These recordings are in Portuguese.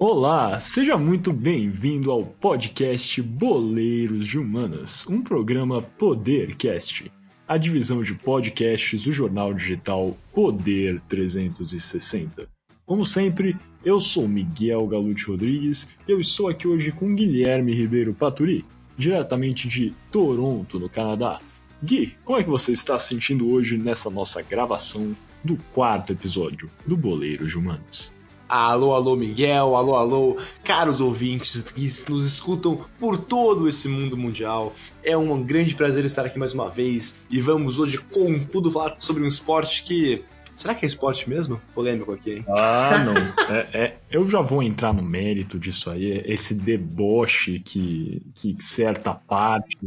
Olá, seja muito bem-vindo ao podcast Boleiros de Humanas, um programa Podercast, a divisão de podcasts do jornal digital Poder 360. Como sempre, eu sou Miguel Galute Rodrigues e eu estou aqui hoje com Guilherme Ribeiro Paturi, diretamente de Toronto, no Canadá. Gui, como é que você está se sentindo hoje nessa nossa gravação do quarto episódio do Boleiros de Humanas? Alô, alô, Miguel, alô, alô, caros ouvintes que nos escutam por todo esse mundo mundial. É um grande prazer estar aqui mais uma vez e vamos hoje, com tudo, falar sobre um esporte que. Será que é esporte mesmo? Polêmico aqui, hein? Ah, não. É, é, eu já vou entrar no mérito disso aí, esse deboche que, que certa parte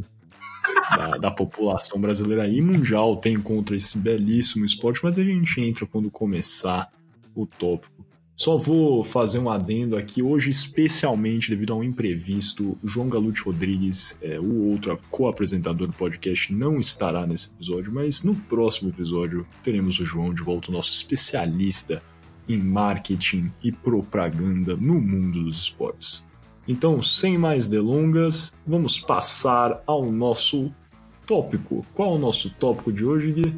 da, da, população brasileira e mundial tem contra esse belíssimo esporte, mas a gente entra quando começar o tópico. Só vou fazer um adendo aqui. Hoje, especialmente devido a um imprevisto, João Galute Rodrigues, é, o outro co-apresentador do podcast, não estará nesse episódio, mas no próximo episódio teremos o João de volta, o nosso especialista em marketing e propaganda no mundo dos esportes. Então, sem mais delongas, vamos passar ao nosso tópico. Qual é o nosso tópico de hoje, Gui?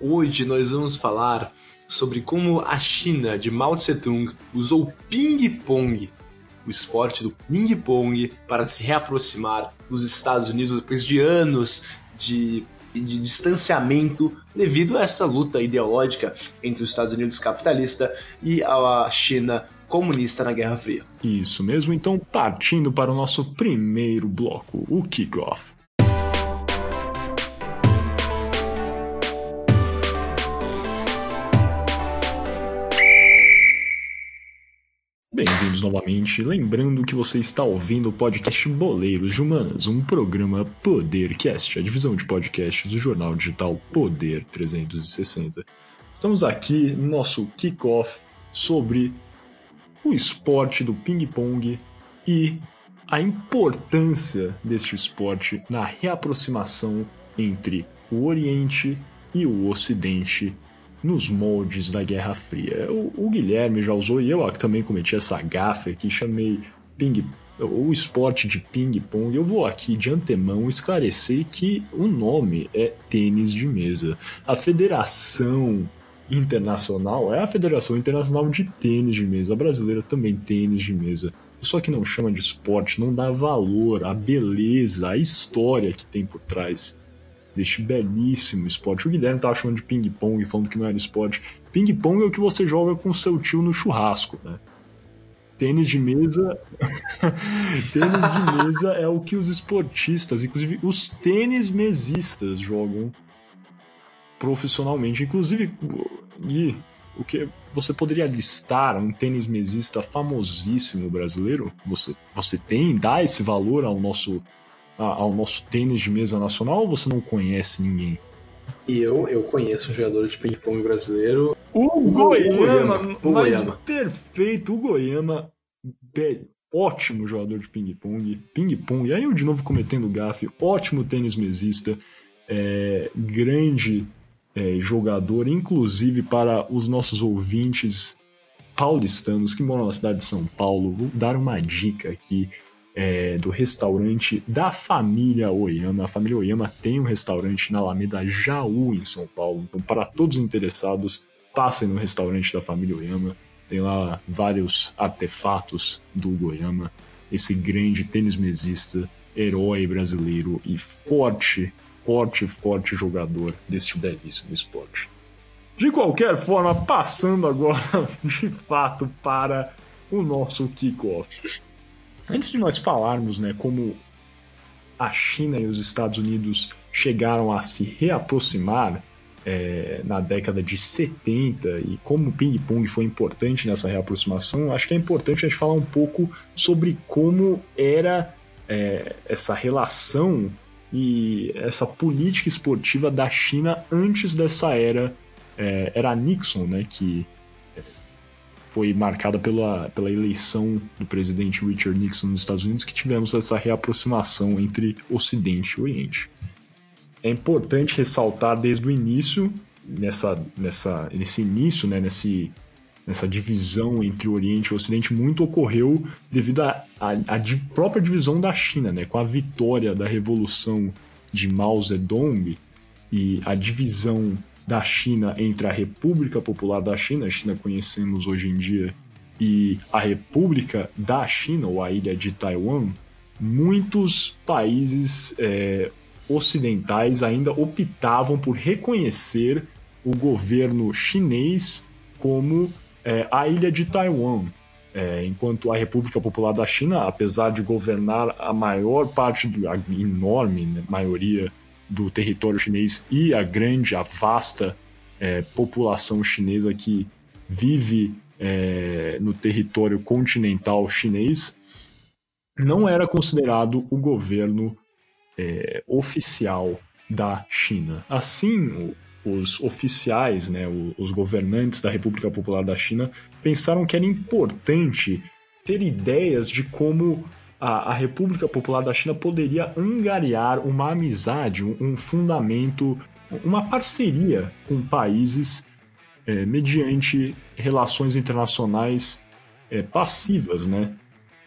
Hoje nós vamos falar sobre como a China de Mao Tse-tung usou ping-pong, o esporte do ping-pong, para se reaproximar dos Estados Unidos depois de anos de, de distanciamento devido a essa luta ideológica entre os Estados Unidos capitalista e a China comunista na Guerra Fria. Isso mesmo, então partindo para o nosso primeiro bloco, o kickoff. Novamente. Lembrando que você está ouvindo o podcast Boleiros de Humanas, um programa Podercast, a divisão de podcasts do jornal digital Poder 360. Estamos aqui no nosso kickoff sobre o esporte do ping-pong e a importância deste esporte na reaproximação entre o Oriente e o Ocidente nos moldes da Guerra Fria. O, o Guilherme já usou, e eu também cometi essa gafe aqui, chamei ping o esporte de ping-pong, eu vou aqui de antemão esclarecer que o nome é tênis de mesa. A Federação Internacional é a Federação Internacional de Tênis de Mesa. A brasileira também tênis de mesa. Só que não chama de esporte, não dá valor à beleza, à história que tem por trás deste belíssimo esporte. O Guilherme tava chamando de ping-pong, falando que não era esporte. Ping-pong é o que você joga com seu tio no churrasco, né? Tênis de mesa. tênis de mesa é o que os esportistas, inclusive os tênis mesistas, jogam profissionalmente. Inclusive, e o que você poderia listar um tênis mesista famosíssimo brasileiro? Você, você tem, dá esse valor ao nosso ao nosso tênis de mesa nacional ou você não conhece ninguém? Eu, eu conheço um jogador de ping-pong brasileiro. O, o Goiama, o Goiama. perfeito, o Goiama, ótimo jogador de ping-pong, ping-pong, e aí eu de novo cometendo gafe, ótimo tênis mesista, é, grande é, jogador, inclusive para os nossos ouvintes paulistanos que moram na cidade de São Paulo, vou dar uma dica aqui é, do restaurante da família Oyama. A família Oyama tem um restaurante na Alameda Jaú, em São Paulo. Então, para todos os interessados, passem no restaurante da família Oyama. Tem lá vários artefatos do Goiama, esse grande tênis mesista, herói brasileiro e forte, forte, forte jogador deste belíssimo esporte. De qualquer forma, passando agora de fato para o nosso kickoff. Antes de nós falarmos, né, como a China e os Estados Unidos chegaram a se reaproximar é, na década de 70 e como o ping-pong foi importante nessa reaproximação, acho que é importante a gente falar um pouco sobre como era é, essa relação e essa política esportiva da China antes dessa era. É, era Nixon, né, que foi marcada pela, pela eleição do presidente Richard Nixon nos Estados Unidos, que tivemos essa reaproximação entre Ocidente e Oriente. É importante ressaltar desde o início, nessa, nessa, nesse início, né, nesse, nessa divisão entre Oriente e Ocidente muito ocorreu devido à própria divisão da China, né? Com a vitória da revolução de Mao Zedong e a divisão da China entre a República Popular da China, a China conhecemos hoje em dia, e a República da China, ou a ilha de Taiwan, muitos países é, ocidentais ainda optavam por reconhecer o governo chinês como é, a ilha de Taiwan, é, enquanto a República Popular da China, apesar de governar a maior parte, a enorme né, maioria do território chinês e a grande, a vasta é, população chinesa que vive é, no território continental chinês, não era considerado o governo é, oficial da China. Assim, os oficiais, né, os governantes da República Popular da China, pensaram que era importante ter ideias de como a, a República Popular da China poderia angariar uma amizade, um, um fundamento, uma parceria com países é, mediante relações internacionais é, passivas, né?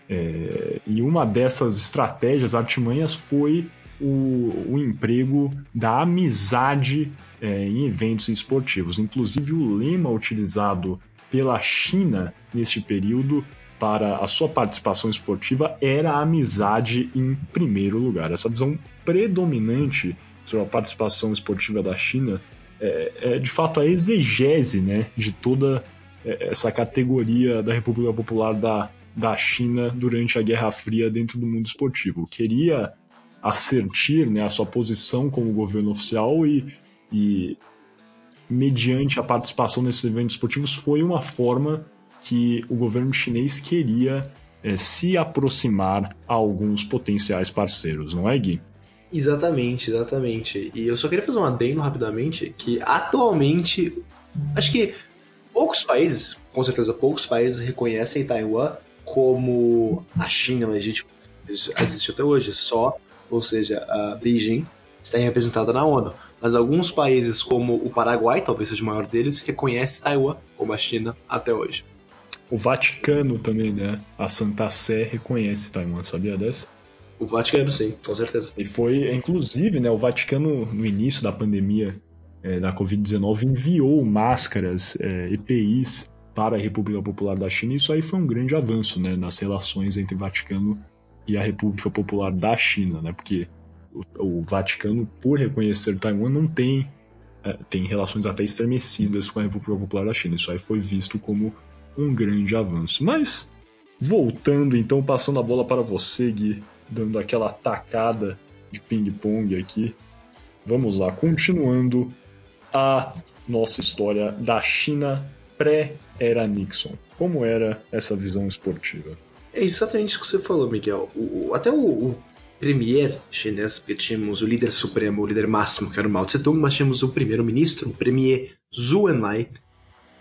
É, e uma dessas estratégias, artimanhas, foi o, o emprego da amizade é, em eventos esportivos. Inclusive, o lema utilizado pela China neste período para a sua participação esportiva era a amizade em primeiro lugar. Essa visão predominante sobre a participação esportiva da China é, é de fato a exegese né, de toda é, essa categoria da República Popular da, da China durante a Guerra Fria dentro do mundo esportivo. Queria assertir né, a sua posição como governo oficial e, e, mediante a participação nesses eventos esportivos, foi uma forma que o governo chinês queria é, se aproximar a alguns potenciais parceiros, não é, Gui? Exatamente, exatamente. E eu só queria fazer um adendo rapidamente que atualmente acho que poucos países, com certeza poucos países reconhecem Taiwan como a China legítima. Existe até hoje, só ou seja, a Beijing, está representada na ONU. Mas alguns países, como o Paraguai, talvez seja o maior deles, reconhece Taiwan como a China até hoje. O Vaticano também, né? A Santa Sé reconhece Taiwan, sabia dessa? O Vaticano, sim, com certeza. E foi, inclusive, né, o Vaticano, no início da pandemia é, da Covid-19, enviou máscaras, é, EPIs, para a República Popular da China, e isso aí foi um grande avanço né, nas relações entre Vaticano e a República Popular da China, né? Porque o, o Vaticano, por reconhecer Taiwan, não tem é, tem relações até estremecidas com a República Popular da China. Isso aí foi visto como um grande avanço. Mas voltando então, passando a bola para você, Gui, dando aquela tacada de ping-pong aqui. Vamos lá, continuando a nossa história da China pré-era Nixon. Como era essa visão esportiva? É exatamente isso que você falou, Miguel. O, o, até o, o, premier chinês, porque tínhamos o líder supremo, o líder máximo, que era o Mao Tse-tung, mas tínhamos o primeiro-ministro, o premier Zhou Enlai,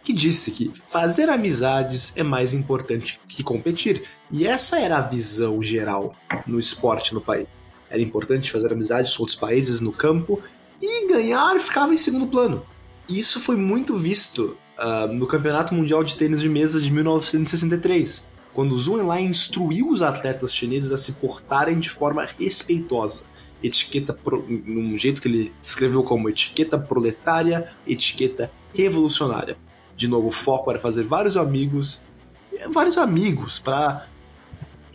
que disse que fazer amizades é mais importante que competir. E essa era a visão geral no esporte no país. Era importante fazer amizades com outros países no campo e ganhar ficava em segundo plano. E isso foi muito visto uh, no Campeonato Mundial de Tênis de Mesa de 1963, quando Zhou Enlai instruiu os atletas chineses a se portarem de forma respeitosa. Etiqueta, pro, num jeito que ele descreveu como etiqueta proletária, etiqueta revolucionária. De novo, o foco era fazer vários amigos, vários amigos para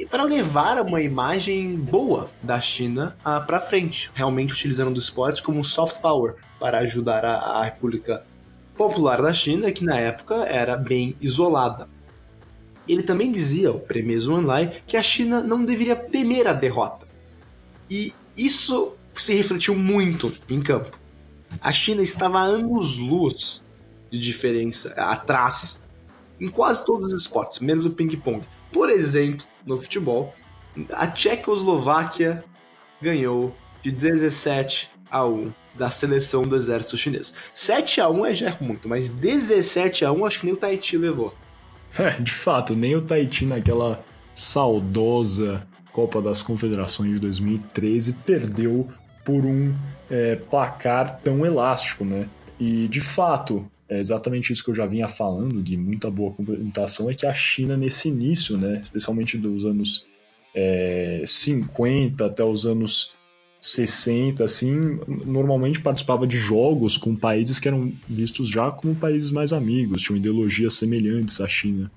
para levar uma imagem boa da China uh, para frente, realmente utilizando do esporte como soft power para ajudar a, a República Popular da China, que na época era bem isolada. Ele também dizia, o Premier Zhuanlai, que a China não deveria temer a derrota. E isso se refletiu muito em campo. A China estava a anos-luz de diferença atrás em quase todos os esportes, menos o ping-pong. Por exemplo, no futebol, a Tchecoslováquia ganhou de 17 a 1 da seleção do exército chinês. 7 a 1 é já muito, mas 17 a 1 acho que nem o Tahiti levou. É, de fato, nem o Tahiti naquela saudosa Copa das Confederações de 2013 perdeu por um é, placar tão elástico, né? E de fato, é exatamente isso que eu já vinha falando, de muita boa complementação, é que a China, nesse início, né, especialmente dos anos é, 50 até os anos 60, assim, normalmente participava de jogos com países que eram vistos já como países mais amigos, tinham ideologias semelhantes à China.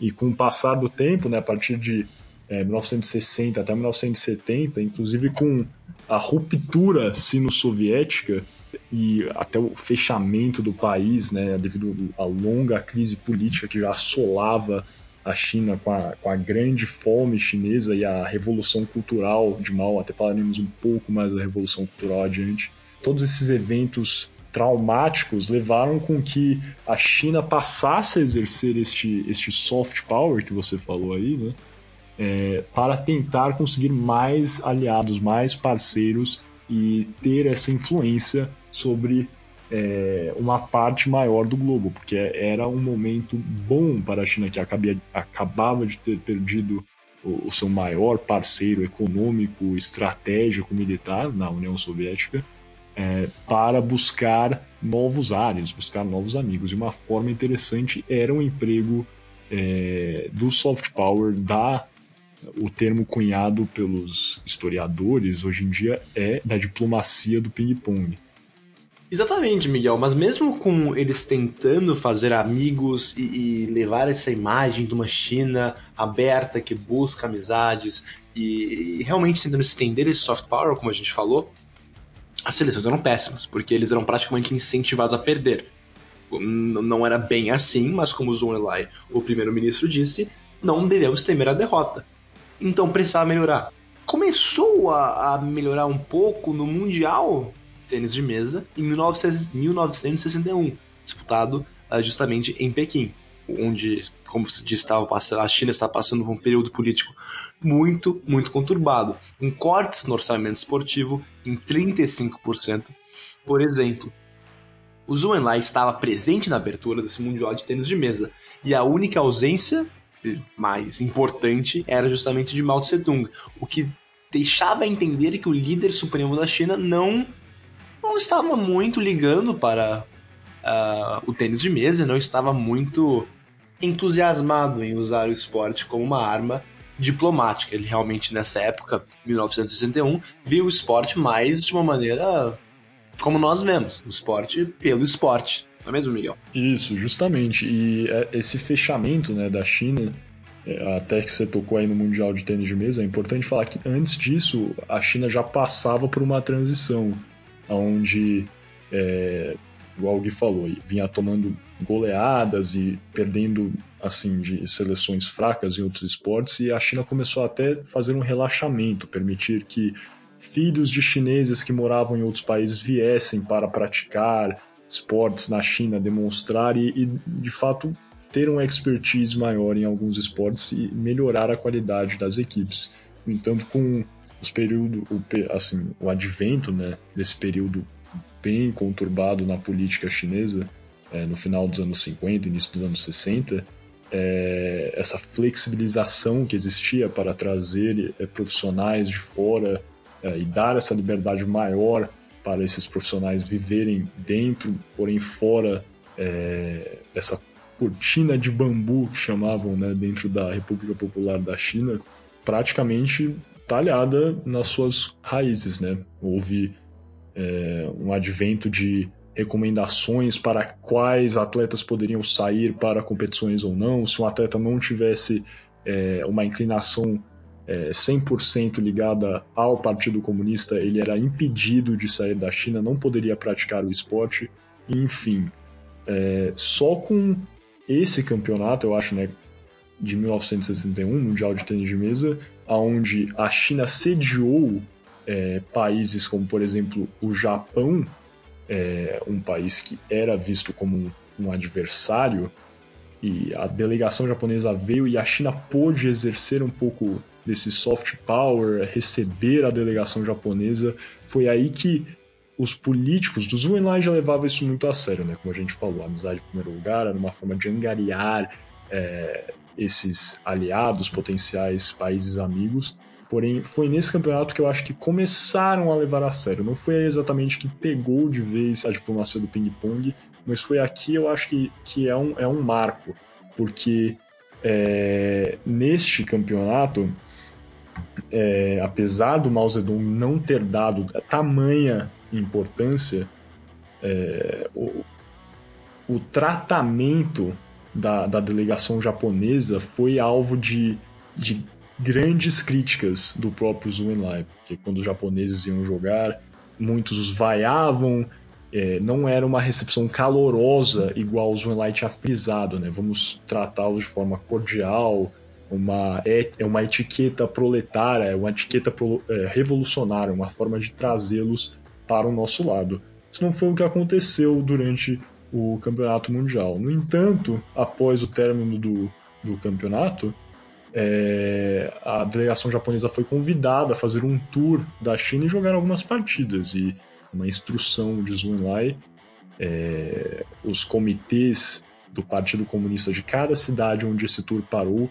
E com o passar do tempo, né, a partir de é, 1960 até 1970, inclusive com a ruptura sino-soviética e até o fechamento do país, né, devido à longa crise política que já assolava a China com a, com a grande fome chinesa e a revolução cultural de Mao, até falaremos um pouco mais da revolução cultural adiante. Todos esses eventos traumáticos levaram com que a China passasse a exercer este, este soft power que você falou aí, né? É, para tentar conseguir mais aliados, mais parceiros e ter essa influência sobre é, uma parte maior do globo, porque era um momento bom para a China, que acabia, acabava de ter perdido o, o seu maior parceiro econômico, estratégico, militar na União Soviética, é, para buscar novos ares, buscar novos amigos. E uma forma interessante era o emprego é, do soft power, da o termo cunhado pelos historiadores hoje em dia é da diplomacia do ping-pong. Exatamente, Miguel, mas mesmo com eles tentando fazer amigos e, e, levar essa imagem de uma China aberta que busca amizades e, e, realmente tentando estender esse soft power, como a gente falou, as seleções eram péssimas, porque eles eram praticamente incentivados a perder. Não era bem assim, mas como Enlai, o primeiro-ministro, disse, não devemos temer a derrota. Então precisava melhorar. Começou a, a melhorar um pouco no Mundial tênis de mesa em 1961, disputado uh, justamente em Pequim, onde, como se diz, a China está passando por um período político muito, muito conturbado, com cortes no orçamento esportivo em 35%. Por exemplo, o Zhou Enlai estava presente na abertura desse Mundial de Tênis de Mesa, e a única ausência mais importante era justamente de Mao Tse Tung, o que deixava entender que o líder supremo da China não não estava muito ligando para uh, o tênis de mesa, não estava muito entusiasmado em usar o esporte como uma arma diplomática. Ele realmente, nessa época, 1961, viu o esporte mais de uma maneira como nós vemos, o esporte pelo esporte. Não é mesmo, Miguel? Isso, justamente. E é, esse fechamento né, da China, é, até que você tocou aí no Mundial de Tênis de Mesa, é importante falar que antes disso a China já passava por uma transição onde, é, o Gui falou, vinha tomando goleadas e perdendo assim de seleções fracas em outros esportes e a China começou até a fazer um relaxamento, permitir que filhos de chineses que moravam em outros países viessem para praticar esportes na China, demonstrar e, e de fato ter um expertise maior em alguns esportes e melhorar a qualidade das equipes. No entanto, com os períodos, o, assim, o advento né, desse período bem conturbado na política chinesa, é, no final dos anos 50, início dos anos 60, é, essa flexibilização que existia para trazer é, profissionais de fora é, e dar essa liberdade maior para esses profissionais viverem dentro, porém fora é, dessa cortina de bambu que chamavam né, dentro da República Popular da China, praticamente talhada nas suas raízes, né? Houve é, um advento de recomendações para quais atletas poderiam sair para competições ou não. Se um atleta não tivesse é, uma inclinação é, 100% ligada ao Partido Comunista, ele era impedido de sair da China, não poderia praticar o esporte. Enfim, é, só com esse campeonato, eu acho, né, de 1961, Mundial de Tênis de Mesa, onde a China sediou é, países como, por exemplo, o Japão, é, um país que era visto como um, um adversário, e a delegação japonesa veio e a China pôde exercer um pouco desse soft power, receber a delegação japonesa. Foi aí que os políticos do Zhou Enlai já levavam isso muito a sério, né? Como a gente falou, a amizade em primeiro lugar era uma forma de angariar é, esses aliados, potenciais países amigos. Porém, foi nesse campeonato que eu acho que começaram a levar a sério. Não foi exatamente que pegou de vez a diplomacia do ping-pong, mas foi aqui eu acho que, que é, um, é um marco, porque é, neste campeonato, é, apesar do Mao Zedong não ter dado tamanha importância, é, o, o tratamento da, da delegação japonesa foi alvo de, de grandes críticas do próprio Zhu Enlai, porque quando os japoneses iam jogar, muitos os vaiavam, é, não era uma recepção calorosa igual o Zhu Enlai tinha frisado, né? Vamos tratá-los de forma cordial, uma, é, é uma etiqueta proletária, é uma etiqueta pro, é, revolucionária, uma forma de trazê-los para o nosso lado. Isso não foi o que aconteceu durante o campeonato mundial. No entanto, após o término do, do campeonato, é, a delegação japonesa foi convidada a fazer um tour da China e jogar algumas partidas. E uma instrução de Zhu Enlai, é, os comitês do Partido Comunista de cada cidade onde esse tour parou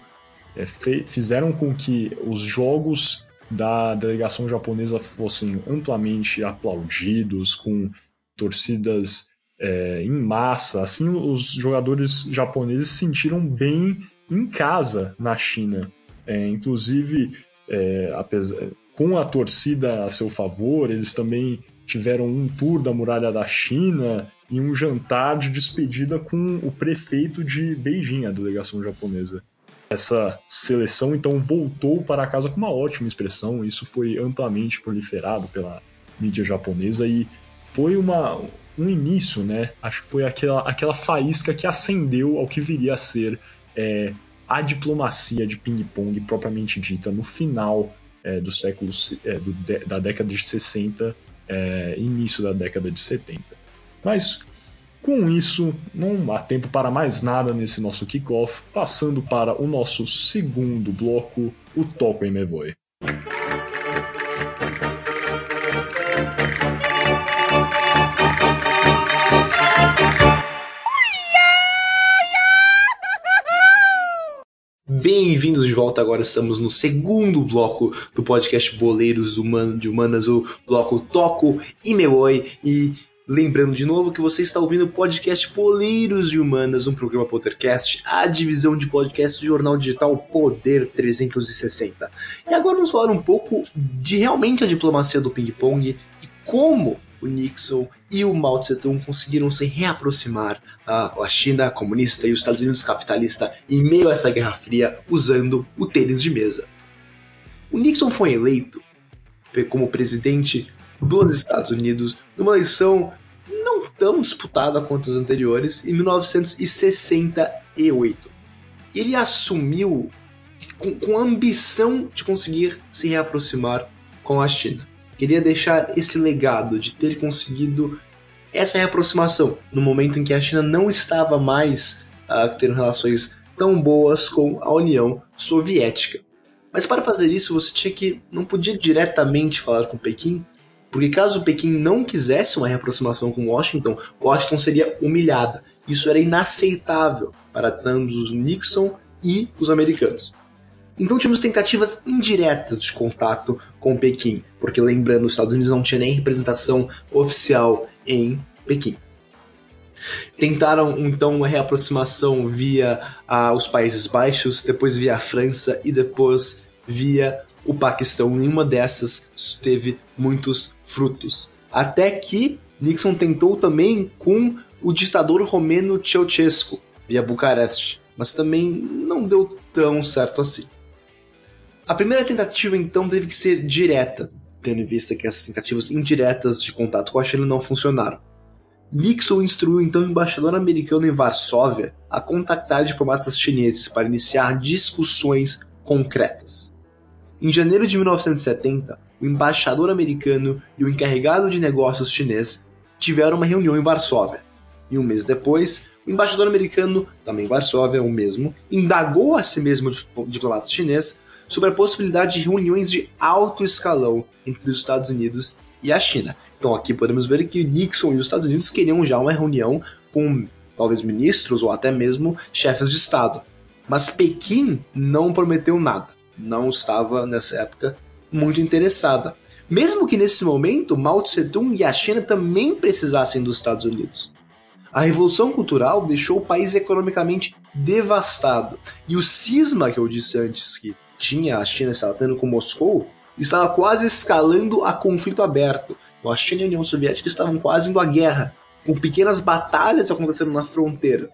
é, fizeram com que os jogos da delegação japonesa fossem amplamente aplaudidos, com torcidas é, em massa. Assim, os jogadores japoneses se sentiram bem em casa na China. É, inclusive, é, apesar, com a torcida a seu favor, eles também tiveram um tour da muralha da China e um jantar de despedida com o prefeito de Beijing, a delegação japonesa. Essa seleção então voltou para casa com uma ótima expressão, isso foi amplamente proliferado pela mídia japonesa e foi uma, um início, né? Acho que foi aquela, aquela faísca que acendeu ao que viria a ser é, a diplomacia de ping-pong propriamente dita no final é, do século é, do, da década de 60, é, início da década de 70. Mas com isso, não há tempo para mais nada nesse nosso kickoff, passando para o nosso segundo bloco, o Toco em Mevoy. Bem-vindos de volta. Agora estamos no segundo bloco do podcast Boleiros de Humanas, o bloco Toco e Meoi. E lembrando de novo que você está ouvindo o podcast Boleiros de Humanas, um programa Pottercast, a divisão de podcast do jornal digital Poder 360. E agora vamos falar um pouco de realmente a diplomacia do ping-pong e como o Nixon e o Mao Tse-tung conseguiram se reaproximar a, a China comunista e os Estados Unidos capitalista em meio a essa Guerra Fria usando o tênis de mesa. O Nixon foi eleito como presidente dos Estados Unidos numa eleição não tão disputada quanto as anteriores em 1968. Ele assumiu com, com a ambição de conseguir se reaproximar com a China queria deixar esse legado de ter conseguido essa reaproximação no momento em que a China não estava mais uh, tendo relações tão boas com a União Soviética. Mas para fazer isso você tinha que não podia diretamente falar com Pequim, porque caso Pequim não quisesse uma reaproximação com Washington, Washington seria humilhada. Isso era inaceitável para ambos os Nixon e os americanos. Então tivemos tentativas indiretas de contato com Pequim, porque lembrando, os Estados Unidos não tinha nem representação oficial em Pequim. Tentaram então uma reaproximação via ah, os Países Baixos, depois via a França e depois via o Paquistão. Nenhuma dessas teve muitos frutos. Até que Nixon tentou também com o ditador romeno Ceausescu, via Bucareste, mas também não deu tão certo assim. A primeira tentativa, então, teve que ser direta, tendo em vista que essas tentativas indiretas de contato com a China não funcionaram. Nixon instruiu então o embaixador americano em Varsóvia a contactar diplomatas chineses para iniciar discussões concretas. Em janeiro de 1970, o embaixador americano e o encarregado de negócios chinês tiveram uma reunião em Varsóvia. E um mês depois, o embaixador americano, também em Varsóvia, o mesmo, indagou a si mesmo diplomata chinês sobre a possibilidade de reuniões de alto escalão entre os Estados Unidos e a China. Então aqui podemos ver que Nixon e os Estados Unidos queriam já uma reunião com talvez ministros ou até mesmo chefes de Estado. Mas Pequim não prometeu nada. Não estava, nessa época, muito interessada. Mesmo que nesse momento Mao Tse-tung e a China também precisassem dos Estados Unidos. A revolução cultural deixou o país economicamente devastado. E o cisma que eu disse antes que tinha a China estava tendo com Moscou estava quase escalando a conflito aberto. A China e a União Soviética estavam quase indo à guerra, com pequenas batalhas acontecendo na fronteira.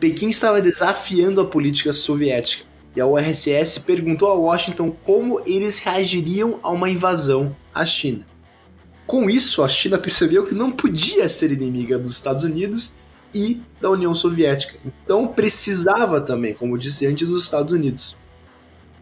Pequim estava desafiando a política soviética e a URSS perguntou a Washington como eles reagiriam a uma invasão à China. Com isso, a China percebeu que não podia ser inimiga dos Estados Unidos e da União Soviética. Então precisava também, como disse antes, dos Estados Unidos.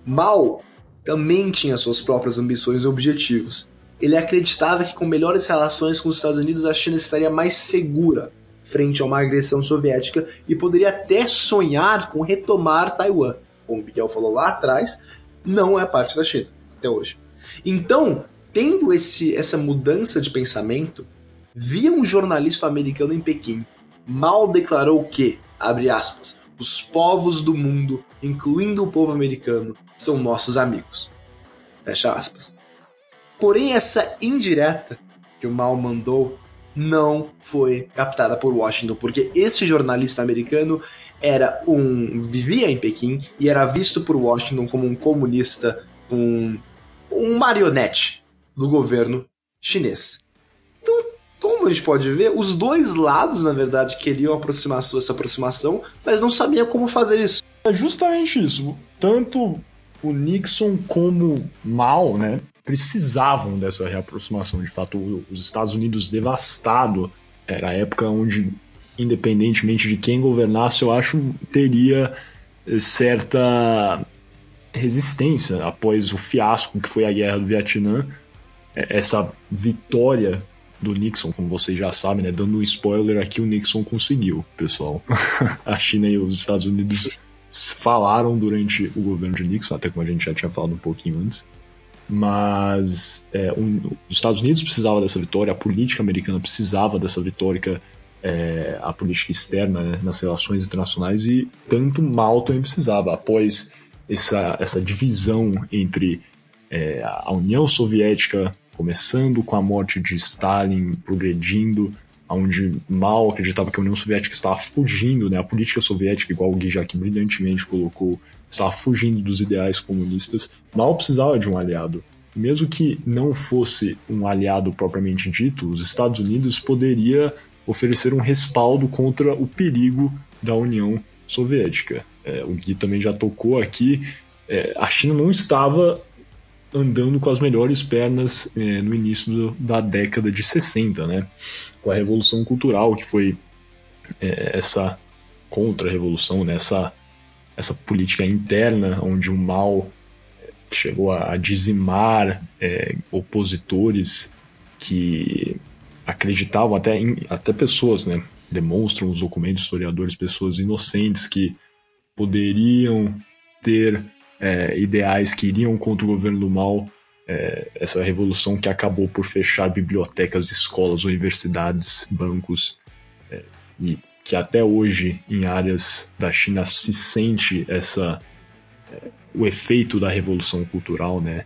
Mao também tinha suas próprias ambições e objetivos. Ele acreditava que com melhores relações com os Estados Unidos a China estaria mais segura frente a uma agressão soviética e poderia até sonhar com retomar Taiwan. Como o Miguel falou lá atrás, não é parte da China até hoje. Então, tendo esse, essa mudança de pensamento, via um jornalista americano em Pequim mal declarou que, abre aspas, os povos do mundo, incluindo o povo americano, são nossos amigos. Fecha aspas. Porém, essa indireta que o Mal mandou não foi captada por Washington, porque esse jornalista americano era um vivia em Pequim e era visto por Washington como um comunista, um, um marionete do governo chinês. Então, como a gente pode ver, os dois lados, na verdade, queriam aproximar essa aproximação, mas não sabiam como fazer isso. É justamente isso. Tanto o Nixon como Mao, né, precisavam dessa reaproximação. De fato, os Estados Unidos devastado era a época onde, independentemente de quem governasse, eu acho teria certa resistência após o fiasco que foi a guerra do Vietnã é, essa vitória do Nixon, como vocês já sabem, né? Dando um spoiler aqui, o Nixon conseguiu, pessoal. a China e os Estados Unidos falaram durante o governo de Nixon, até como a gente já tinha falado um pouquinho antes. Mas é, um, os Estados Unidos precisavam dessa vitória, a política americana precisava dessa vitória, é, a política externa né, nas relações internacionais, e tanto mal também precisava. Após essa, essa divisão entre é, a União Soviética começando com a morte de Stalin, progredindo, onde Mao acreditava que a União Soviética estava fugindo, né? A política soviética, igual o Gui aqui brilhantemente colocou, estava fugindo dos ideais comunistas. Mao precisava de um aliado. Mesmo que não fosse um aliado propriamente dito, os Estados Unidos poderia oferecer um respaldo contra o perigo da União Soviética. É, o Gui também já tocou aqui, é, a China não estava andando com as melhores pernas é, no início do, da década de 60, né? Com a Revolução Cultural, que foi é, essa contra-revolução, né? essa, essa política interna, onde o mal é, chegou a dizimar é, opositores que acreditavam, até, em, até pessoas, né? Demonstram os documentos historiadores, pessoas inocentes que poderiam ter é, ideais que iriam contra o governo do mal, é, essa revolução que acabou por fechar bibliotecas, escolas, universidades, bancos, é, e que até hoje em áreas da China se sente essa é, o efeito da revolução cultural, né?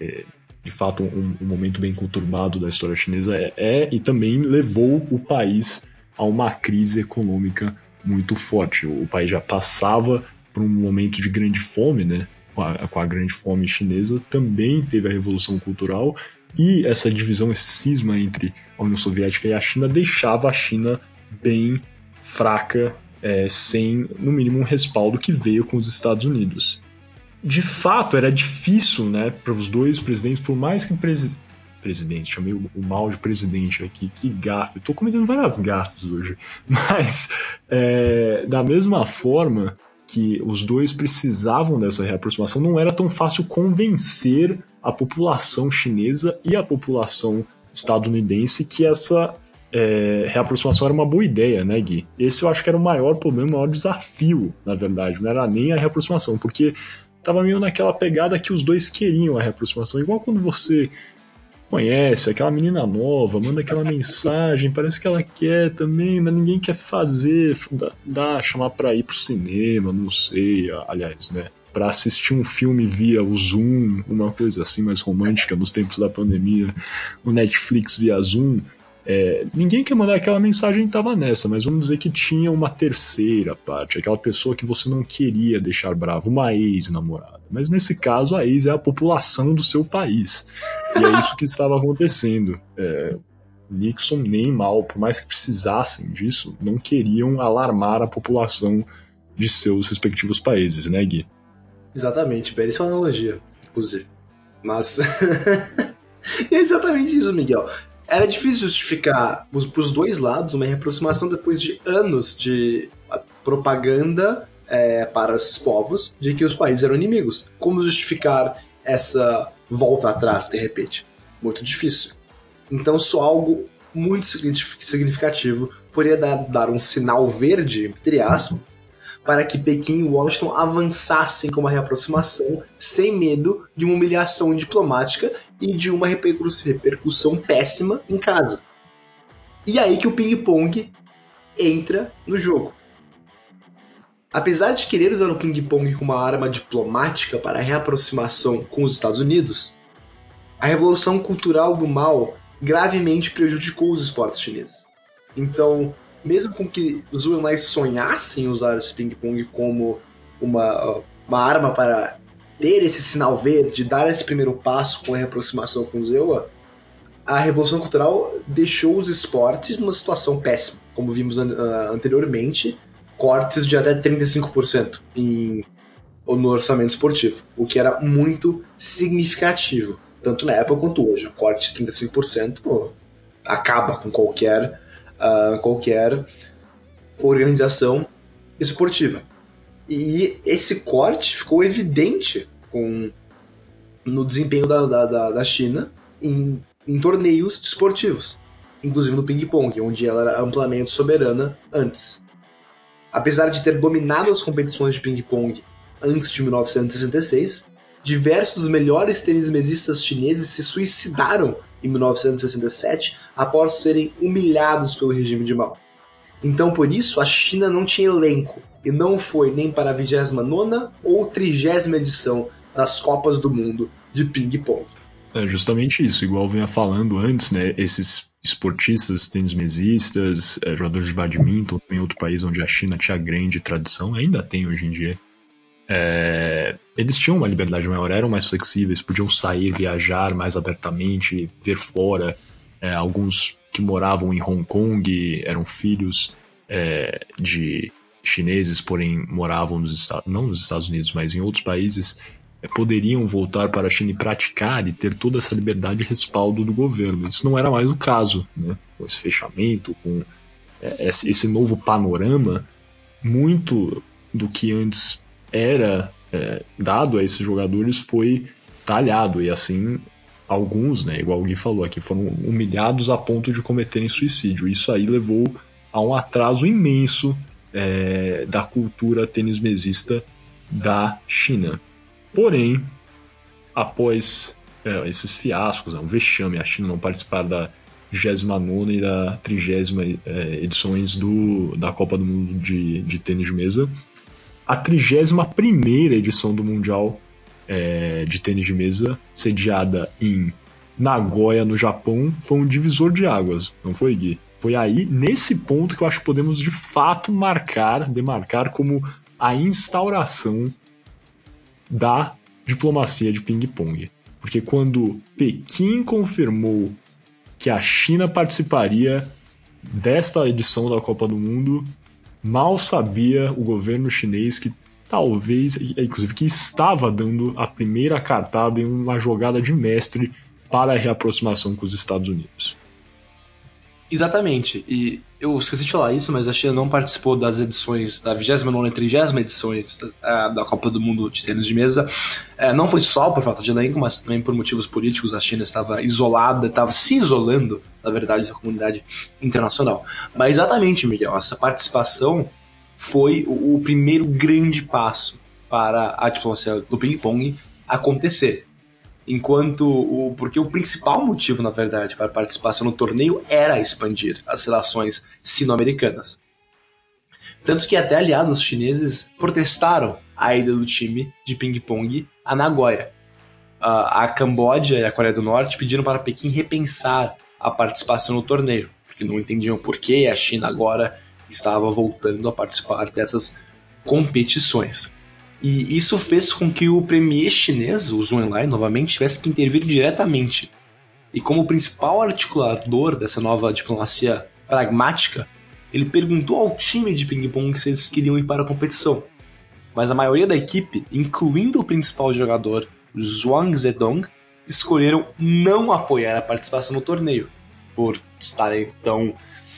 É, de fato, um, um, momento bem conturbado da história chinesa é, é e também levou o país a uma crise econômica muito forte. O país já passava por um momento de grande fome, né? Com a, com a, grande fome chinesa, também teve a Revolução Cultural e essa divisão, esse cisma entre a União Soviética e a China deixava a China bem fraca, é, sem, no mínimo, um respaldo que veio com os Estados Unidos. De fato, era difícil né, para os dois presidentes, por mais que presi presidente, chamei o, o mal de presidente aqui, que gafe, estou cometendo várias gafes hoje, mas é, da mesma forma, que os dois precisavam dessa reaproximação, não era tão fácil convencer a população chinesa e a população estadunidense que essa é, reaproximação era uma boa ideia, né, Gui? Esse eu acho que era o maior problema, o maior desafio, na verdade. Não era nem a reaproximação, porque tava meio naquela pegada que os dois queriam a reaproximação. Igual quando você conhece, aquela menina nova, manda aquela mensagem, parece que ela quer também, mas ninguém quer fazer, dá, dá chamar pra ir pro cinema, não sei, aliás, né? Pra assistir um filme via o Zoom, uma coisa assim mais romântica nos tempos da pandemia, o Netflix via Zoom. É, ninguém quer mandar aquela mensagem estava nessa, mas vamos dizer que tinha uma terceira parte, aquela pessoa que você não queria deixar bravo, uma ex-namorada. Mas nesse caso, a ex é a população do seu país. E é isso que estava acontecendo. É, Nixon nem mal, por mais que precisassem disso, não queriam alarmar a população de seus respectivos países, né, Gui? Exatamente, uma analogia, inclusive. Mas. é exatamente isso, Miguel era difícil justificar para os dois lados uma reaproximação depois de anos de propaganda é, para esses povos de que os países eram inimigos. Como justificar essa volta atrás de repente? Muito difícil. Então, só algo muito significativo poderia dar, dar um sinal verde, entre aspas, para que Pequim e Washington avançassem com uma reaproximação sem medo de uma humilhação diplomática e de uma repercussão péssima em casa. E aí que o ping-pong entra no jogo. Apesar de querer usar o ping-pong como uma arma diplomática para a reaproximação com os Estados Unidos, a revolução cultural do mal gravemente prejudicou os esportes chineses. Então, mesmo com que os Uemais sonhassem usar esse ping-pong como uma, uma arma para ter esse sinal verde, dar esse primeiro passo com a reaproximação com os Ewa, a Revolução Cultural deixou os esportes numa situação péssima. Como vimos an uh, anteriormente, cortes de até 35% em, no orçamento esportivo, o que era muito significativo, tanto na época quanto hoje. O corte de 35% pô, acaba com qualquer uh, qualquer organização esportiva. E esse corte ficou evidente com, no desempenho da, da, da China em, em torneios esportivos, inclusive no ping-pong, onde ela era amplamente soberana antes. Apesar de ter dominado as competições de ping-pong antes de 1966, diversos melhores tênis mesistas chineses se suicidaram em 1967 após serem humilhados pelo regime de Mao. Então, por isso, a China não tinha elenco e não foi nem para a 29 ou 30 edição das Copas do Mundo de ping-pong. É justamente isso, igual eu vinha falando antes, né? Esses esportistas, tênis mesistas, é, jogadores de badminton, em outro país onde a China tinha grande tradição, ainda tem hoje em dia, é, eles tinham uma liberdade maior, eram mais flexíveis, podiam sair, viajar mais abertamente, ver fora. É, alguns que moravam em Hong Kong eram filhos é, de chineses, porém moravam nos Estados, não nos Estados Unidos, mas em outros países, é, poderiam voltar para a China e praticar e ter toda essa liberdade e respaldo do governo. Isso não era mais o caso, né? Com esse fechamento, com é, esse novo panorama, muito do que antes era é, dado a esses jogadores foi talhado, e assim alguns, né, igual Gui falou aqui, foram humilhados a ponto de cometerem suicídio. Isso aí levou a um atraso imenso é, da cultura tênis mesista da China. Porém, após é, esses fiascos, é um vexame a China não participar da 29 e da 30 é, edições do, da Copa do Mundo de, de tênis de mesa, a 31 edição do Mundial é, de Tênis de Mesa, sediada em Nagoya, no Japão, foi um divisor de águas, não foi, Gui? Foi aí, nesse ponto, que eu acho que podemos de fato marcar, demarcar como a instauração da diplomacia de ping-pong. Porque quando Pequim confirmou que a China participaria desta edição da Copa do Mundo, Mal sabia o governo chinês que talvez, inclusive que estava dando a primeira cartada em uma jogada de mestre para a reaproximação com os Estados Unidos. Exatamente. E eu esqueci de falar isso, mas a China não participou das edições, da 29 e 30 edições da, Copa do Mundo de tênis de mesa. É, não foi só por falta de elenco, mas também por motivos políticos. A China estava isolada, estava se isolando, na verdade, da comunidade internacional. Mas exatamente, Miguel, essa participação foi o primeiro grande passo para a diplomacia do ping-pong acontecer enquanto o porque o principal motivo, na verdade, para a participação no torneio era expandir as relações sino-americanas. Tanto que até aliados chineses protestaram a ida do time de ping-pong a Nagoya. a Camboja e a Coreia do Norte pediram para Pequim repensar a participação no torneio, porque não entendiam por que a China agora estava voltando a participar dessas competições. E isso fez com que o premier chinês, o Zhou Enlai, novamente, tivesse que intervir diretamente. E como principal articulador dessa nova diplomacia pragmática, ele perguntou ao time de ping-pong se eles queriam ir para a competição. Mas a maioria da equipe, incluindo o principal jogador, Zhuang Zedong, escolheram não apoiar a participação no torneio, por estarem tão,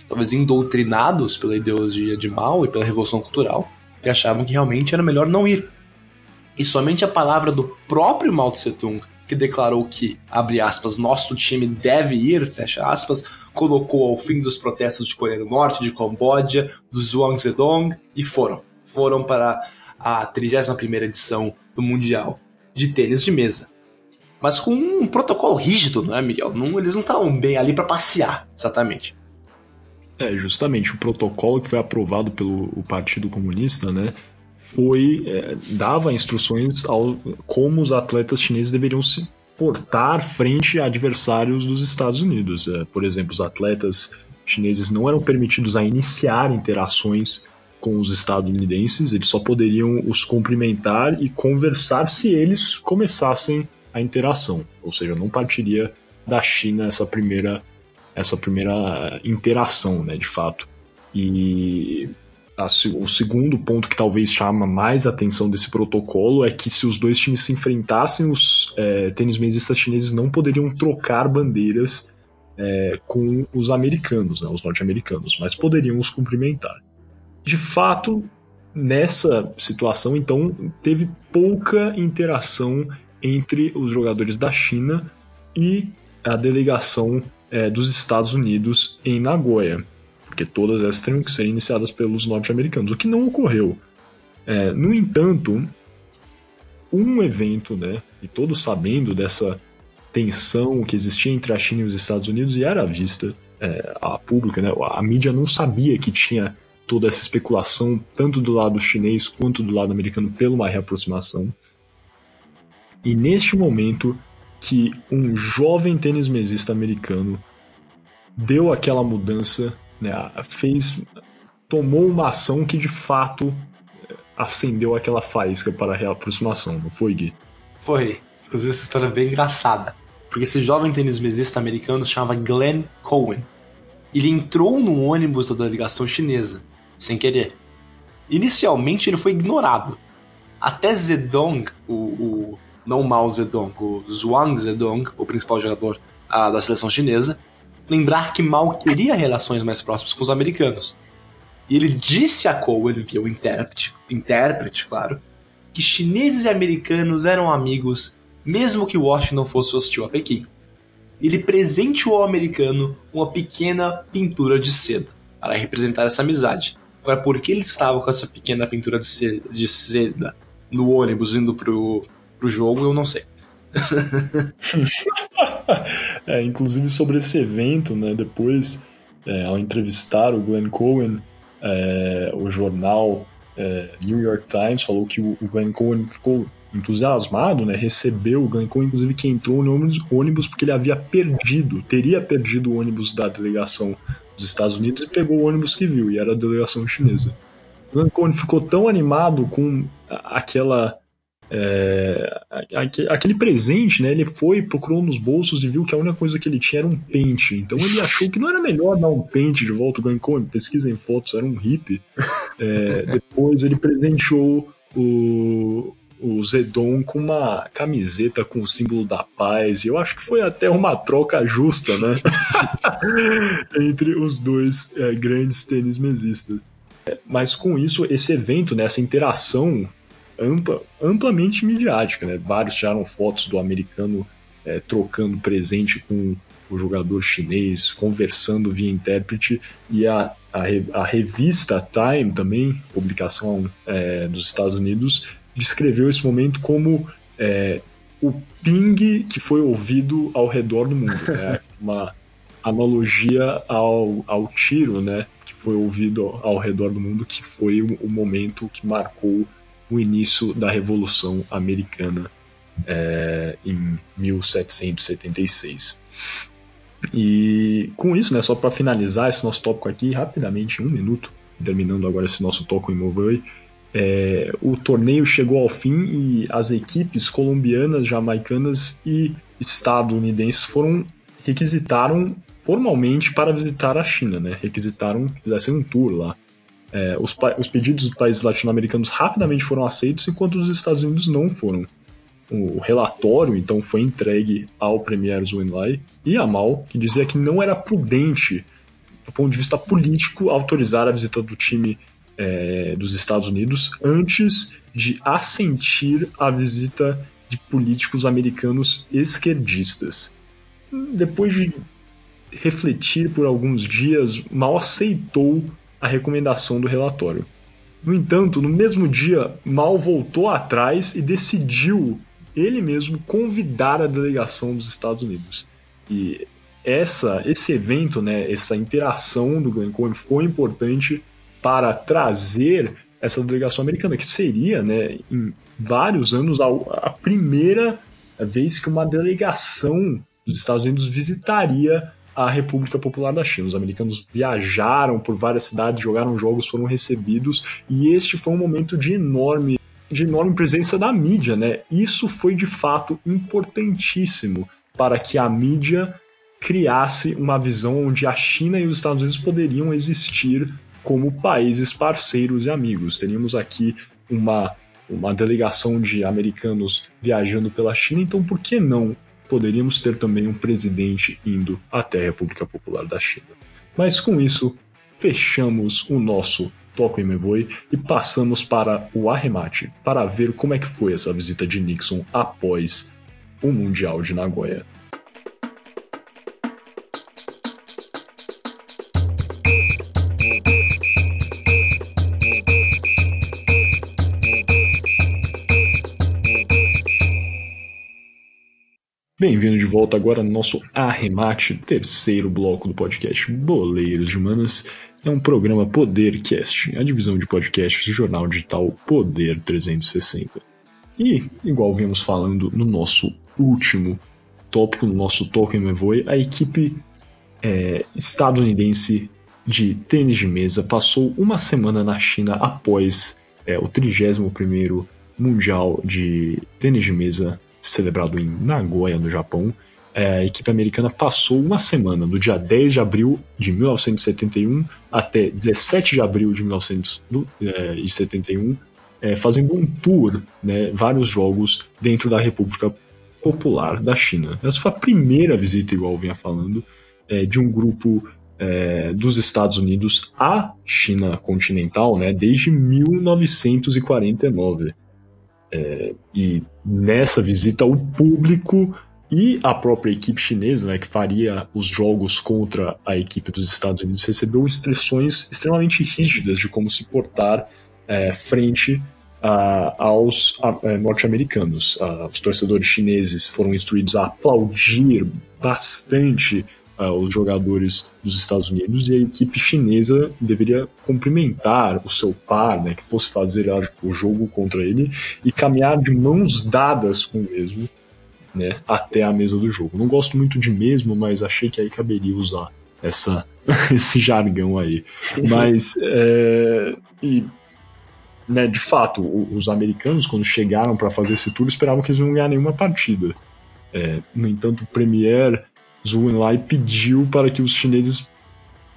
talvez, indoutrinados pela ideologia de Mao e pela Revolução Cultural, e achavam que realmente era melhor não ir. E somente a palavra do próprio Mao Tse Tung, que declarou que, abre aspas, nosso time deve ir, fecha aspas, colocou ao fim dos protestos de Coreia do Norte, de Camboja, do Zhuang Zedong, e foram. Foram para a 31ª edição do Mundial de Tênis de Mesa. Mas com um protocolo rígido, não é, Miguel? Não, eles não estavam bem ali para passear, exatamente. É, justamente, o protocolo que foi aprovado pelo Partido Comunista, né, foi é, dava instruções ao como os atletas chineses deveriam se portar frente a adversários dos Estados Unidos. É, por exemplo, os atletas chineses não eram permitidos a iniciar interações com os estadunidenses, eles só poderiam os cumprimentar e conversar se eles começassem a interação, ou seja, não partiria da China essa primeira essa primeira interação, né, de fato. E a, o segundo ponto que talvez chama mais atenção desse protocolo é que se os dois times se enfrentassem, os é, tênis mesistas chineses não poderiam trocar bandeiras é, com os americanos, né, os norte-americanos, mas poderiam os cumprimentar de fato, nessa situação, então, teve pouca interação entre os jogadores da China e a delegação é, dos Estados Unidos em Nagoya, porque todas essas teriam que ser iniciadas pelos norte-americanos, o que não ocorreu. É, no entanto, um evento, né, e todos sabendo dessa tensão que existia entre a China e os Estados Unidos, e era vista é, a pública, né, a mídia não sabia que tinha toda essa especulação, tanto do lado chinês quanto do lado americano, pela uma reaproximação. E neste momento que um jovem tênis mesista americano deu aquela mudança, né, fez, tomou uma ação que de fato acendeu aquela faísca para a reaproximação, não foi, Gui? Foi. Inclusive, essa história é bem engraçada. Porque esse jovem tênis mesista americano se chamava Glenn Cohen. Ele entrou no ônibus da delegação chinesa sem querer. Inicialmente ele foi ignorado. Até Zedong, o, o não Mao Zedong, o Zhuang Zedong, o principal jogador a, da seleção chinesa, lembrar que Mao queria relações mais próximas com os americanos. E ele disse a Cohen, via o intérprete, intérprete, claro, que chineses e americanos eram amigos, mesmo que Washington fosse hostil a Pequim. Ele presenteou ao americano uma pequena pintura de seda para representar essa amizade, Agora, por que ele estava com essa pequena pintura de seda, de seda no ônibus indo pro, pro jogo, eu não sei. é, inclusive sobre esse evento, né, depois, é, ao entrevistar o Glenn Cohen, é, o jornal é, New York Times falou que o, o Glenn Cohen ficou entusiasmado, né, recebeu o Glenn Cohen, inclusive que entrou no ônibus, ônibus porque ele havia perdido, teria perdido o ônibus da delegação dos Estados Unidos e pegou o ônibus que viu, e era a delegação chinesa. Lancone ficou tão animado com aquela. É, aquele presente, né? Ele foi, procurou nos bolsos e viu que a única coisa que ele tinha era um pente. Então ele achou que não era melhor dar um pente de volta ao Lancone. Pesquisem fotos, era um hippie. É, depois ele presenteou o, o Zedon com uma camiseta com o símbolo da paz. E eu acho que foi até uma troca justa, né? Entre os dois é, grandes tênis mesistas. É, mas com isso, esse evento, né, essa interação ampla, amplamente midiática, né? Vários tiraram fotos do americano é, trocando presente com o jogador chinês, conversando via intérprete, e a, a, a revista Time também, publicação é, dos Estados Unidos, descreveu esse momento como é, o ping que foi ouvido ao redor do mundo. Né? Uma analogia ao, ao tiro, né? Que foi ouvido ao, redor do mundo, que foi o, o, momento que marcou o início da Revolução Americana é, em 1776. E com isso, né, só para finalizar esse nosso tópico aqui, rapidamente, em um minuto, terminando agora esse nosso toque em Movoi, é, o torneio chegou ao fim e as equipes colombianas, jamaicanas e estadunidenses foram requisitaram formalmente para visitar a China, né? Requisitaram que fizessem um tour lá. É, os, os, pedidos dos países latino-americanos rapidamente foram aceitos, enquanto os Estados Unidos não foram. O relatório, então, foi entregue ao Premier Zhuenlai e a Mao, que dizia que não era prudente, do ponto de vista político, autorizar a visita do time é, dos Estados Unidos antes de assentir a visita de políticos americanos esquerdistas. Depois de refletir por alguns dias, Mao aceitou a recomendação do relatório. No entanto, no mesmo dia, Mao voltou atrás e decidiu ele mesmo convidar a delegação dos Estados Unidos. E essa, esse evento, né, essa interação do Glencoe foi importante para trazer essa delegação americana, que seria, né, em vários anos, a, a primeira vez que uma delegação dos Estados Unidos visitaria a República Popular da China. Os americanos viajaram por várias cidades, jogaram jogos, foram recebidos, e este foi um momento de enorme de enorme presença da mídia, né? Isso foi de fato importantíssimo para que a mídia criasse uma visão onde a China e os Estados Unidos poderiam existir como países parceiros e amigos. Teríamos aqui uma, uma delegação de americanos viajando pela China, então por que não poderíamos ter também um presidente indo até a República Popular da China? Mas com isso, fechamos o nosso Toco em Mevoi e passamos para o arremate para ver como é que foi essa visita de Nixon após o Mundial de Nagoya. Bem-vindo de volta agora no nosso arremate, terceiro bloco do podcast Boleiros de Manas. É um programa Podercast, a divisão de podcasts do jornal digital Poder 360. E, igual vimos falando no nosso último tópico, no nosso Token Mevoy, a equipe é, estadunidense de tênis de mesa passou uma semana na China após é, o 31º Mundial de Tênis de Mesa celebrado em Nagoya, no Japão, é, a equipe americana passou uma semana, do dia 10 de abril de 1971 até 17 de abril de 1971, é, fazendo um tour, né, vários jogos dentro da República Popular da China. Essa foi a primeira visita, igual eu vinha falando, é, de um grupo é, dos Estados Unidos à China continental né, desde 1949. É, e nessa visita, o público e a própria equipe chinesa, né, que faria os jogos contra a equipe dos Estados Unidos, recebeu instruções extremamente rígidas de como se portar é, frente a, aos é, norte-americanos. os torcedores chineses foram instruídos a aplaudir bastante uh, os jogadores dos Estados Unidos e a equipe chinesa deveria cumprimentar o seu par, né, que fosse fazer o jogo contra ele e caminhar de mãos dadas com o mesmo né, até a mesa do jogo. Não gosto muito de mesmo, mas achei que aí caberia usar essa, esse jargão aí. Mas, é, e, né, de fato, os americanos, quando chegaram para fazer esse tour, esperavam que eles não iam ganhar nenhuma partida. É, no entanto, o Premier Zhu Enlai pediu para que os chineses,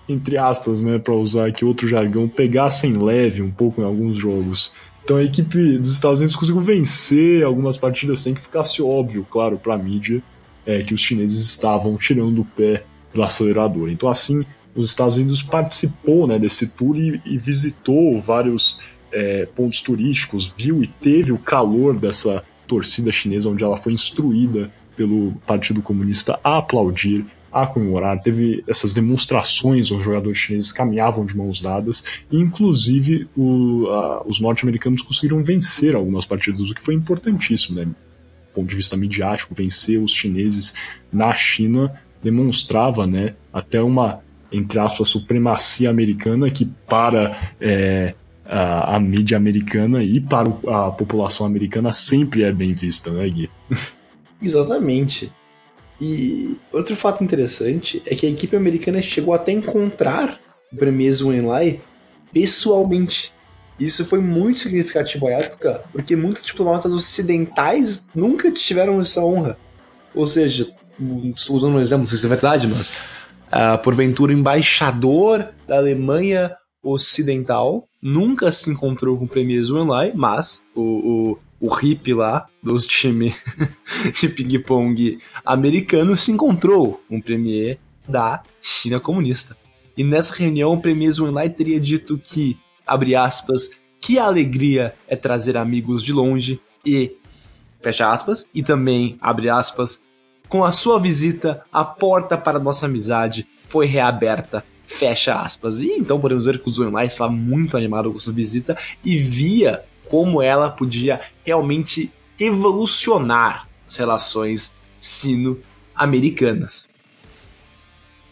entre aspas, né, para usar aqui outro jargão, pegassem leve um pouco em alguns jogos. Então a equipe dos Estados Unidos conseguiu vencer algumas partidas sem que ficasse óbvio, claro, para a mídia, é, que os chineses estavam tirando o pé do acelerador. Então assim, os Estados Unidos participou né, desse tour e, e visitou vários é, pontos turísticos, viu e teve o calor dessa torcida chinesa, onde ela foi instruída pelo Partido Comunista a aplaudir, a comemorar. Teve essas demonstrações onde os jogadores chineses caminhavam de mãos dadas, inclusive o, a, os norte-americanos conseguiram vencer algumas partidas, o que foi importantíssimo, né? Do ponto de vista midiático, vencer os chineses na China demonstrava, né, até uma entre aspas supremacia americana que para é, a, a, mídia americana e para a população americana sempre é bem vista, né, Gui? Exatamente. E outro fato interessante é que a equipe americana chegou até encontrar o Premier Enlai pessoalmente. Isso foi muito significativo à época, porque muitos diplomatas ocidentais nunca tiveram essa honra. Ou seja, usando um exemplo, não sei se é verdade, mas uh, porventura embaixador da Alemanha Ocidental nunca se encontrou com o Premier Enlai, mas o, o o hippie lá dos times de ping-pong americano se encontrou um premier da China comunista. E nessa reunião o premier Zhuenlai teria dito que, abre aspas, que alegria é trazer amigos de longe e, fecha aspas, e também, abre aspas, com a sua visita, a porta para nossa amizade foi reaberta fecha aspas. E então podemos ver que o Zhuenlai estava muito animado com sua visita e via como ela podia realmente revolucionar as relações sino-americanas.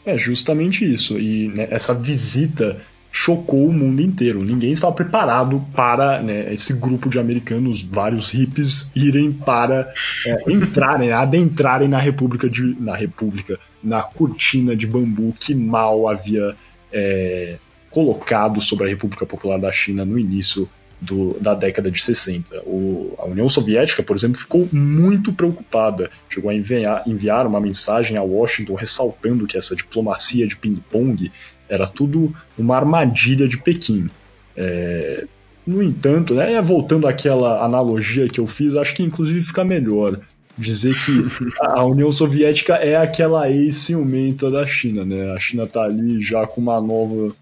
É justamente isso. E né, essa visita chocou o mundo inteiro. Ninguém estava preparado para né, esse grupo de americanos, vários hippies, irem para é, entrarem, adentrarem na República de, na República, na cortina de bambu que mal havia é, colocado sobre a República Popular da China no início do, da década de 60. O, a União Soviética, por exemplo, ficou muito preocupada. Chegou a enviar, enviar uma mensagem a Washington ressaltando que essa diplomacia de ping-pong era tudo uma armadilha de Pequim. É, no entanto, né, voltando àquela analogia que eu fiz, acho que inclusive fica melhor dizer que a União Soviética é aquela ex-ciumenta da China, né? A China tá ali já com uma nova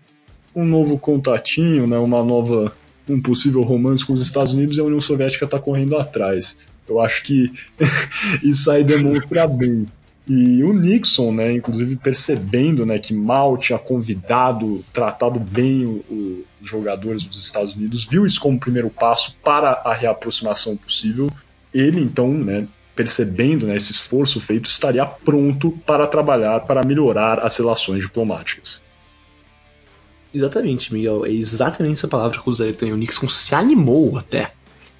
um novo contatinho, né, uma nova um possível romance com os Estados Unidos e a União Soviética está correndo atrás. Eu acho que isso aí demonstra bem. E o Nixon, né, inclusive percebendo né, que mal tinha convidado, tratado bem os jogadores dos Estados Unidos, viu isso como primeiro passo para a reaproximação possível. Ele, então, né, percebendo né, esse esforço feito, estaria pronto para trabalhar para melhorar as relações diplomáticas. Exatamente, Miguel. É exatamente essa palavra que eu usaria também. O Nixon se animou até.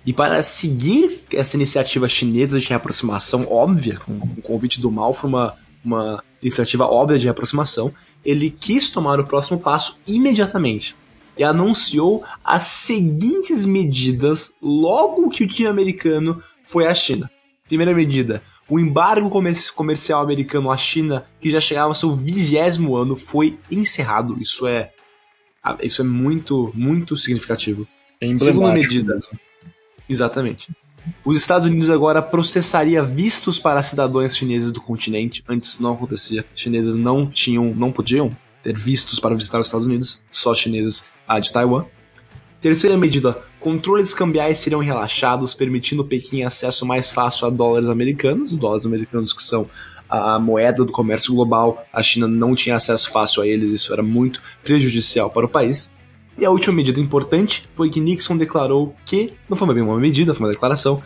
E para seguir essa iniciativa chinesa de reaproximação óbvia, com o convite do Mao foi uma, uma iniciativa óbvia de reaproximação, ele quis tomar o próximo passo imediatamente e anunciou as seguintes medidas logo que o time americano foi à China. Primeira medida, o embargo comercial americano à China, que já chegava ao seu vigésimo ano, foi encerrado. Isso é isso é muito, muito significativo. É Segunda medida. Exatamente. Os Estados Unidos agora processaria vistos para cidadãos chineses do continente. Antes não acontecia. Chineses não tinham, não podiam ter vistos para visitar os Estados Unidos, só chineses ah, de Taiwan. Terceira medida: controles cambiais seriam relaxados, permitindo Pequim acesso mais fácil a dólares americanos, dólares americanos que são a, moeda do comércio global, a China não tinha acesso fácil a eles, isso era muito prejudicial para o país. E a última medida importante foi que Nixon declarou que, não foi bem uma medida, foi uma declaração,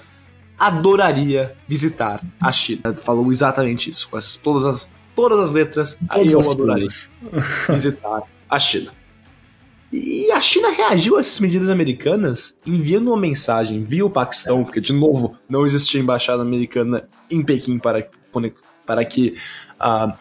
adoraria visitar a China. Falou exatamente isso, com essas, todas, as, todas as letras, aí eu adoraria visitar a China. E a China reagiu a essas medidas americanas enviando uma mensagem via o Paquistão, porque, de novo, não existia embaixada americana em Pequim para para que a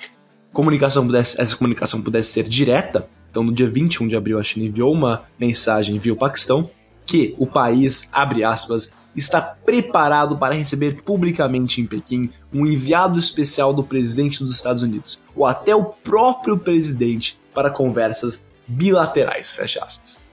comunicação pudesse, essa comunicação pudesse ser direta. Então, no dia 21 de abril, a China enviou uma mensagem via o Paquistão que o país, abre aspas, está preparado para receber publicamente em Pequim um enviado especial do presidente dos Estados Unidos, ou até o próprio presidente, para conversas bilaterais, fecha aspas.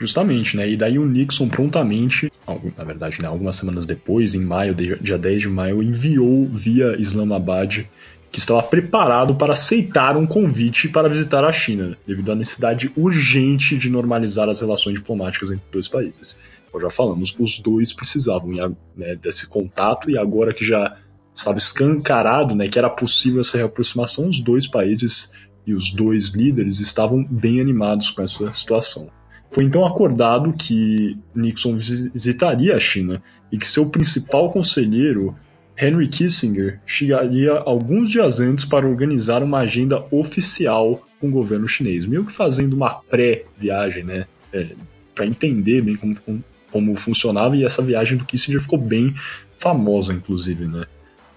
Justamente, né? E daí o Nixon prontamente, na verdade, né, algumas semanas depois, em maio, dia 10 de maio, enviou via Islamabad que estava preparado para aceitar um convite para visitar a China, devido à necessidade urgente de normalizar as relações diplomáticas entre os dois países. Como já falamos, os dois precisavam né, desse contato e agora que já estava escancarado né, que era possível essa reaproximação, os dois países e os dois líderes estavam bem animados com essa situação. Foi então acordado que Nixon visitaria a China e que seu principal conselheiro, Henry Kissinger, chegaria alguns dias antes para organizar uma agenda oficial com o governo chinês, meio que fazendo uma pré-viagem, né? É, para entender bem como, como funcionava, e essa viagem do Kissinger ficou bem famosa, inclusive, né?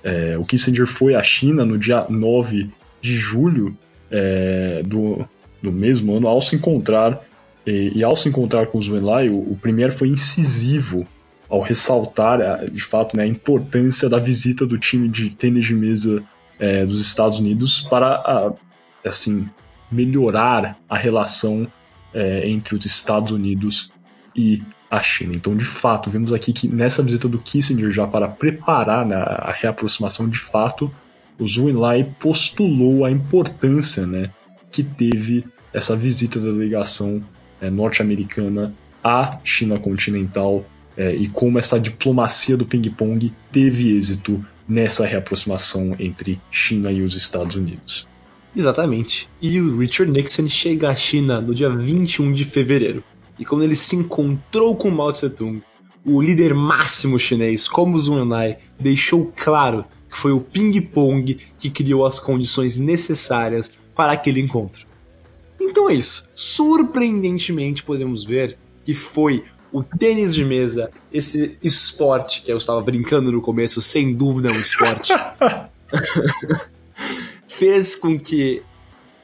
É, o Kissinger foi à China no dia 9 de julho é, do, do mesmo ano, ao se encontrar, e, e ao se encontrar com o Zhu Enlai, o, o Premier foi incisivo ao ressaltar, de fato, né, a importância da visita do time de tênis de mesa é, dos Estados Unidos para, a, assim, melhorar a relação é, entre os Estados Unidos e a China. Então, de fato, vemos aqui que nessa visita do Kissinger, já para preparar né, a reaproximação de fato, o Zhu Enlai postulou a importância né, que teve essa visita da delegação é, norte-americana à China continental é, e como essa diplomacia do ping-pong teve êxito nessa reaproximação entre China e os Estados Unidos. Exatamente. E o Richard Nixon chega à China no dia 21 de fevereiro. E quando ele se encontrou com Mao Tse-tung, o líder máximo chinês, como Zhu Enlai, deixou claro que foi o ping-pong que criou as condições necessárias para aquele encontro. Então é isso. Surpreendentemente podemos ver que foi o tênis de mesa, esse esporte que eu estava brincando no começo, sem dúvida é um esporte, fez com que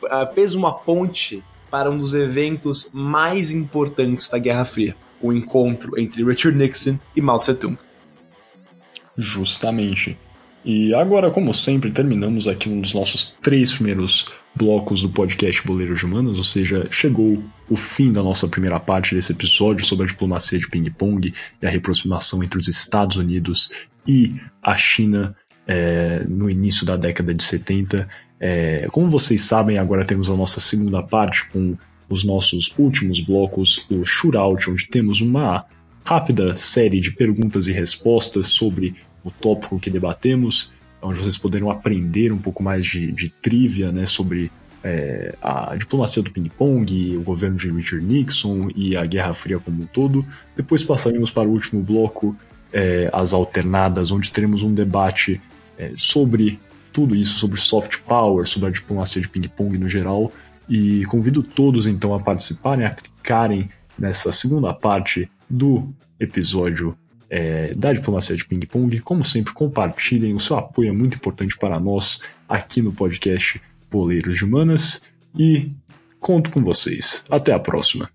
uh, fez uma ponte para um dos eventos mais importantes da Guerra Fria, o encontro entre Richard Nixon e Mao Tse-tung. Justamente. E agora, como sempre, terminamos aqui um dos nossos três primeiros blocos do podcast Boleiros de Humanas, ou seja, chegou o fim da nossa primeira parte desse episódio sobre a diplomacia de ping-pong e a reaproximação entre os Estados Unidos e a China é, no início da década de 70. É, como vocês sabem, agora temos a nossa segunda parte com os nossos últimos blocos, o Shootout, onde temos uma rápida série de perguntas e respostas sobre o tópico que debatemos, onde vocês poderão aprender um pouco mais de, de trivia né, sobre é, a diplomacia do ping-pong, o governo de Richard Nixon e a Guerra Fria como um todo. Depois passaremos para o último bloco, é, as alternadas, onde teremos um debate é, sobre tudo isso sobre soft power, sobre a diplomacia de ping-pong no geral. E convido todos então a participarem, a clicarem nessa segunda parte do episódio é, da diplomacia de ping-pong. Como sempre, compartilhem, o seu apoio é muito importante para nós aqui no podcast Boleiros de Humanas. E conto com vocês. Até a próxima.